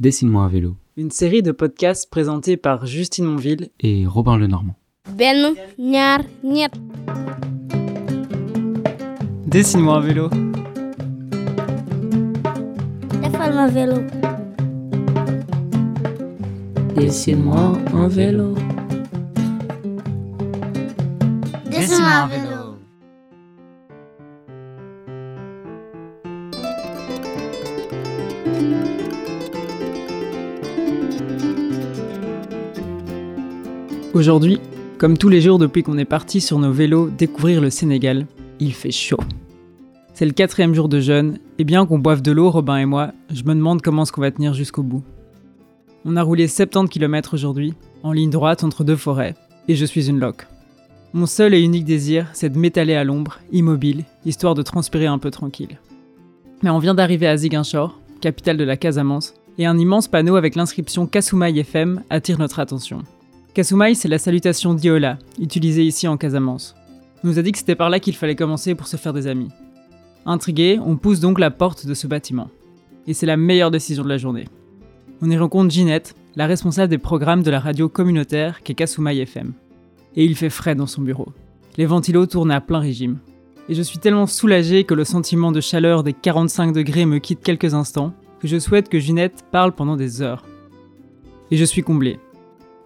Dessine-moi à vélo. Une série de podcasts présentés par Justine Monville et Robin Lenormand. Ben, ñaar, ñett. Dessine-moi à vélo. Defal ma vélo. Dessine-moi un vélo. Dessine-moi un vélo. Aujourd'hui, comme tous les jours depuis qu'on est parti sur nos vélos découvrir le Sénégal, il fait chaud. C'est le quatrième jour de jeûne, et bien qu'on boive de l'eau, Robin et moi, je me demande comment est-ce qu'on va tenir jusqu'au bout. On a roulé 70 km aujourd'hui, en ligne droite entre deux forêts, et je suis une loque. Mon seul et unique désir, c'est de m'étaler à l'ombre, immobile, histoire de transpirer un peu tranquille. Mais on vient d'arriver à Ziguinchor, capitale de la Casamance, et un immense panneau avec l'inscription Kasumai FM attire notre attention. Kasumai, c'est la salutation d'Iola, utilisée ici en Casamance. On nous a dit que c'était par là qu'il fallait commencer pour se faire des amis. Intrigué, on pousse donc la porte de ce bâtiment. Et c'est la meilleure décision de la journée. On y rencontre Ginette, la responsable des programmes de la radio communautaire qu'est Kasumai FM. Et il fait frais dans son bureau. Les ventilos tournent à plein régime. Et je suis tellement soulagé que le sentiment de chaleur des 45 degrés me quitte quelques instants que je souhaite que Ginette parle pendant des heures. Et je suis comblé.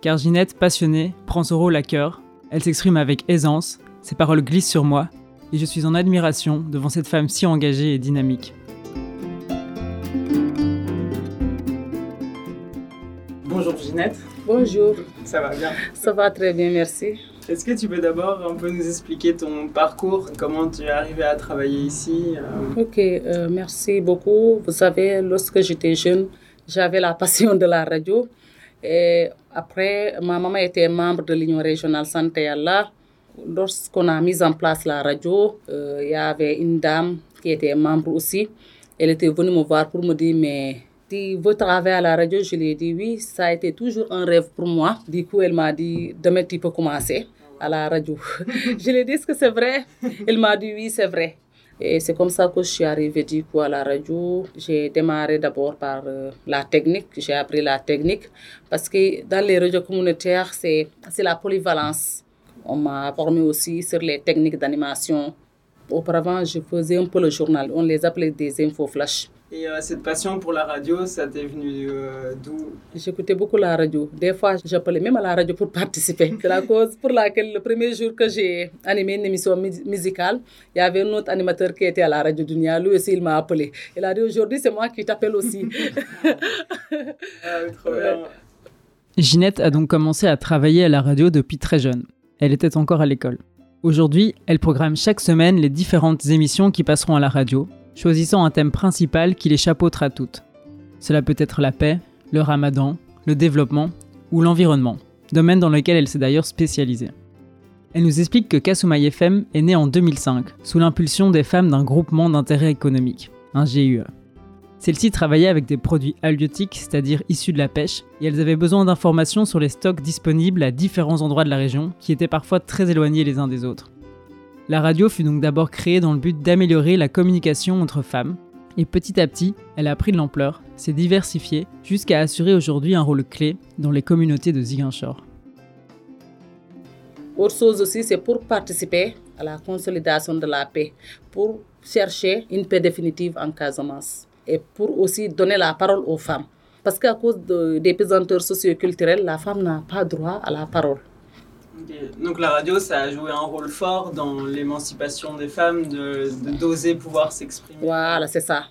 Car Ginette, passionnée, prend ce rôle à cœur, elle s'exprime avec aisance, ses paroles glissent sur moi, et je suis en admiration devant cette femme si engagée et dynamique. Bonjour Ginette, Bonjour, ça va bien? Ça va très bien, merci. Est-ce que tu peux d'abord un peu nous expliquer ton parcours, comment tu es arrivé à travailler ici euh, Ok, euh, merci beaucoup. Vous savez, lorsque j'étais jeune, j'avais la passion de la radio. Et après, ma maman était membre de l'Union régionale Santé Allah. Lorsqu'on a mis en place la radio, euh, il y avait une dame qui était membre aussi. Elle était venue me voir pour me dire, mais tu veux travailler à la radio? Je lui ai dit oui, ça a été toujours un rêve pour moi. Du coup, elle m'a dit, demain tu peux commencer à la radio. je lui ai dit, est-ce que c'est vrai? Elle m'a dit oui, c'est vrai. Et c'est comme ça que je suis arrivée du coup à la radio. J'ai démarré d'abord par euh, la technique. J'ai appris la technique parce que dans les radios communautaires, c'est la polyvalence. On m'a formé aussi sur les techniques d'animation. Auparavant, je faisais un peu le journal. On les appelait des infos flash. Et euh, cette passion pour la radio, ça t'est venu euh, d'où? J'écoutais beaucoup la radio. Des fois, j'appelais même à la radio pour participer. C'est la cause pour laquelle le premier jour que j'ai animé une émission mu- musicale, il y avait un autre animateur qui était à la radio Dunia. Lui aussi, il m'a appelé. Il a dit aujourd'hui, c'est moi qui t'appelle aussi. Ah, trop bien. Ginette a donc commencé à travailler à la radio depuis très jeune. Elle était encore à l'école. Aujourd'hui, elle programme chaque semaine les différentes émissions qui passeront à la radio, choisissant un thème principal qui les chapeautera toutes. Cela peut être la paix, le ramadan, le développement ou l'environnement, domaine dans lequel elle s'est d'ailleurs spécialisée. Elle nous explique que Kasumai FM est née en 2005, sous l'impulsion des femmes d'un groupement d'intérêt économique, un GUE. Celles-ci travaillaient avec des produits halieutiques, c'est-à-dire issus de la pêche, et elles avaient besoin d'informations sur les stocks disponibles à différents endroits de la région, qui étaient parfois très éloignés les uns des autres. La radio fut donc d'abord créée dans le but d'améliorer la communication entre femmes, et petit à petit, elle a pris de l'ampleur, s'est diversifiée, jusqu'à assurer aujourd'hui un rôle clé dans les communautés de Ziguinchor. Autre chose aussi, c'est pour participer à la consolidation de la paix, pour chercher une paix définitive en Casamance et pour aussi donner la parole aux femmes. Parce qu'à cause de- des pesanteurs socioculturels, la femme n'a pas droit à la parole. Donc la radio, ça a joué un rôle fort dans l'émancipation des femmes, de d'oser pouvoir s'exprimer. Voilà, c'est ça.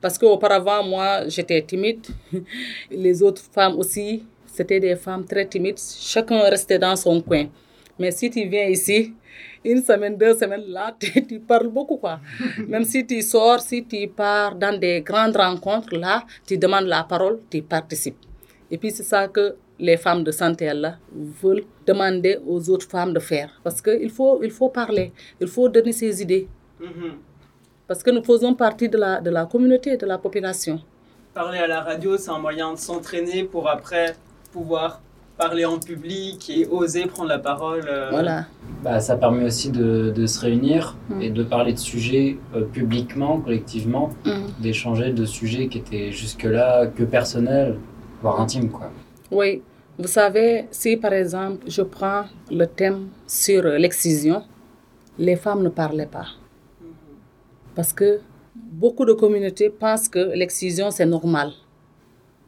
Parce qu'auparavant, moi, j'étais timide. Les autres femmes aussi, c'était des femmes très timides. Chacun restait dans son coin. Mais si tu viens ici, une semaine, deux semaines, là, tu, tu parles beaucoup, quoi. Même si tu sors, si tu pars dans des grandes rencontres, là, tu demandes la parole, tu participes. Et puis, c'est ça que les femmes de santé, là, veulent demander aux autres femmes de faire. Parce qu'il faut, il faut parler, il faut donner ses idées. Mhm. Parce que nous faisons partie de la, de la communauté, de la population. Parler à la radio, c'est un moyen de s'entraîner pour après pouvoir parler en public et oser prendre la parole. euh, Voilà. Bah, ça permet aussi de, de se réunir Mm. et de parler de sujets euh, publiquement, collectivement, Mhm. d'échanger de sujets qui étaient jusque-là que personnels, voire intimes. Quoi. Oui, vous savez, si par exemple je prends le thème sur l'excision, les femmes ne parlaient pas. Parce que beaucoup de communautés pensent que l'excision c'est normal.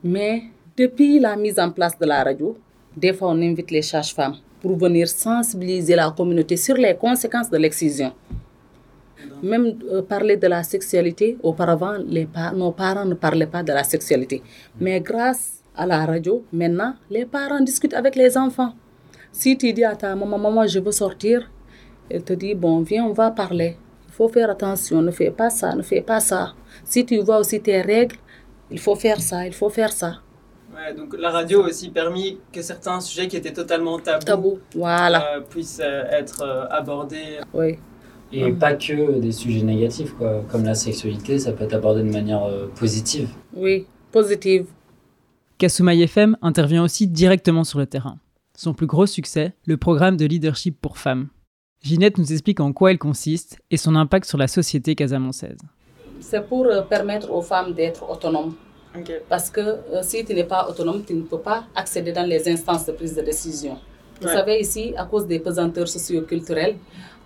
Mais depuis la mise en place de la radio, des fois on invite les sages-femmes pour venir sensibiliser la communauté sur les conséquences de l'excision. Même euh, parler de la sexualité, auparavant, les nos parents ne parlaient pas de la sexualité. Mais grâce à la radio, maintenant, les parents discutent avec les enfants. Si tu dis à ta maman, maman, je veux sortir, elle te dit, bon, viens, on va parler. Il faut faire attention, ne fais pas ça, ne fais pas ça. Si tu vois aussi tes règles, il faut faire ça, il faut faire ça. Ouais, donc la radio a aussi permis que certains sujets qui étaient totalement tabous, Tabou, voilà, euh, puissent euh, être euh, abordés. oui. Et pas que des sujets négatifs, quoi. comme la sexualité, ça peut être abordé de manière euh, positive. Oui, positive. Kasumai FM intervient aussi directement sur le terrain. Son plus gros succès, le programme de leadership pour femmes. Ginette nous explique en quoi il consiste et son impact sur la société casamançaise. C'est pour euh, permettre aux femmes d'être autonomes. Parce que euh, si tu n'es pas autonome, tu ne peux pas accéder dans les instances de prise de décision. Vous Ouais. savez, ici, à cause des pesanteurs socioculturelles,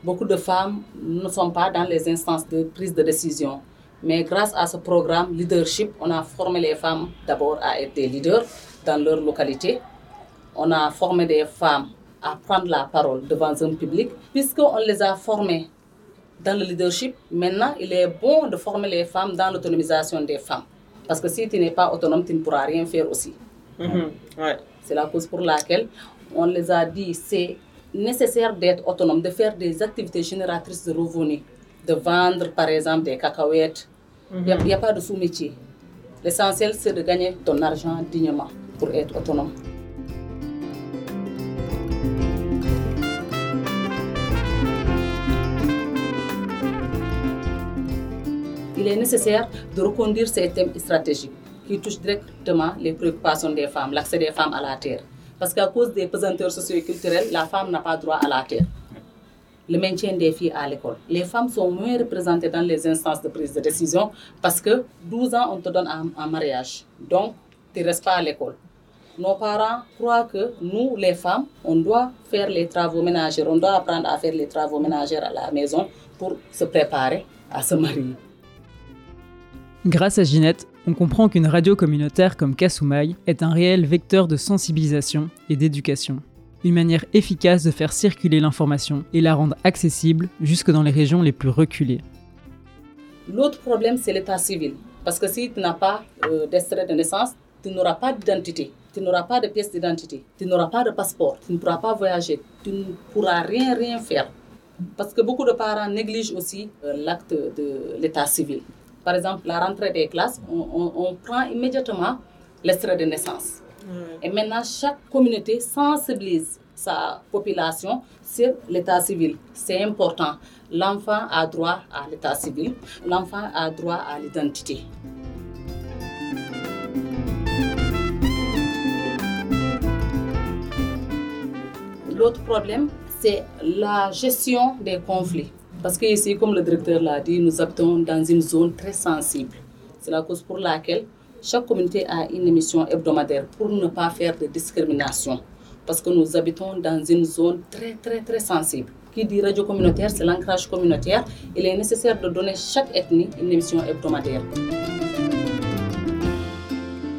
beaucoup de femmes ne sont pas dans les instances de prise de décision. Mais grâce à ce programme leadership, on a formé les femmes d'abord à être des leaders dans leur localité. On a formé des femmes à prendre la parole devant un public. Puisqu'on les a formées dans le leadership, maintenant, il est bon de former les femmes dans l'autonomisation des femmes. Parce que si tu n'es pas autonome, tu ne pourras rien faire aussi. Ouais. C'est la cause pour laquelle on les a dit c'est nécessaire d'être autonome, de faire des activités génératrices de revenus, de vendre par exemple des cacahuètes. Il n'y a, a pas de sous-métier. L'essentiel, c'est de gagner ton argent dignement pour être autonome. Il est nécessaire de reconduire ces thèmes stratégiques qui touchent directement les préoccupations des femmes, l'accès des femmes à la terre. Parce qu'à cause des pesanteurs socioculturels, la femme n'a pas droit à la terre. Le maintien des filles à l'école. Les femmes sont moins représentées dans les instances de prise de décision parce que 12 ans, on te donne un, mariage. Donc, tu ne restes pas à l'école. Nos parents croient que nous, les femmes, on doit faire les travaux ménagers. On doit apprendre à faire les travaux ménagers à la maison pour se préparer à se marier. Grâce à Ginette, on comprend qu'une radio communautaire comme Kasumai est un réel vecteur de sensibilisation et d'éducation. Une manière efficace de faire circuler l'information et la rendre accessible jusque dans les régions les plus reculées. L'autre problème, c'est l'état civil. Parce que si tu n'as pas euh, d'extrait de naissance, tu n'auras pas d'identité, tu n'auras pas de pièce d'identité, tu n'auras pas de passeport, tu ne pourras pas voyager, tu ne pourras rien, rien faire. Parce que beaucoup de parents négligent aussi euh, l'acte de l'état civil. Par exemple, la rentrée des classes, on, on- on prend immédiatement l'extrait de naissance. Et maintenant, chaque communauté sensibilise sa population sur l'état civil. C'est important. L'enfant a droit à l'état civil. L'enfant a droit à l'identité. L'autre problème, c'est la gestion des conflits. Parce que ici, comme le directeur l'a dit, nous habitons dans une zone très sensible. C'est la cause pour laquelle chaque communauté a une émission hebdomadaire pour ne pas faire de discrimination. Parce que nous habitons dans une zone très, très, très sensible. Qui dit radio communautaire, c'est l'ancrage communautaire. Il est nécessaire de donner chaque ethnie une émission hebdomadaire.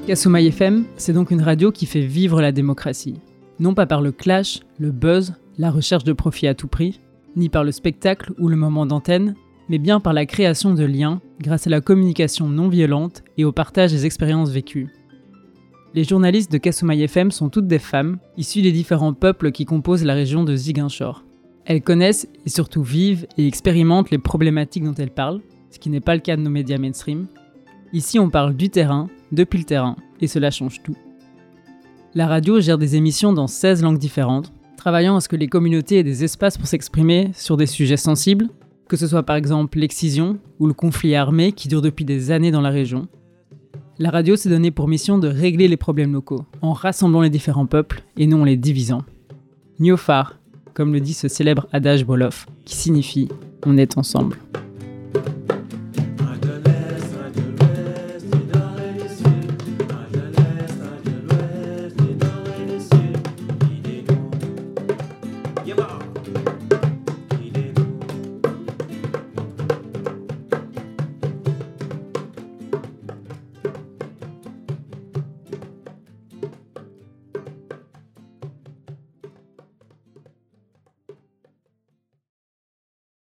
Kasumai FM, c'est donc une radio qui fait vivre la démocratie. Non pas par le clash, le buzz, la recherche de profit à tout prix, ni par le spectacle ou le moment d'antenne, mais bien par la création de liens grâce à la communication non violente et au partage des expériences vécues. Les journalistes de Kasumai FM sont toutes des femmes, issues des différents peuples qui composent la région de Ziguinchor. Elles connaissent et surtout vivent et expérimentent les problématiques dont elles parlent, ce qui n'est pas le cas de nos médias mainstream. Ici, on parle du terrain, depuis le terrain, et cela change tout. La radio gère des émissions dans 16 langues différentes, travaillant à ce que les communautés aient des espaces pour s'exprimer sur des sujets sensibles, que ce soit par exemple l'excision ou le conflit armé qui dure depuis des années dans la région. La radio s'est donnée pour mission de régler les problèmes locaux, en rassemblant les différents peuples et non en les divisant. Niofar, comme le dit ce célèbre adage Wolof, qui signifie On est ensemble.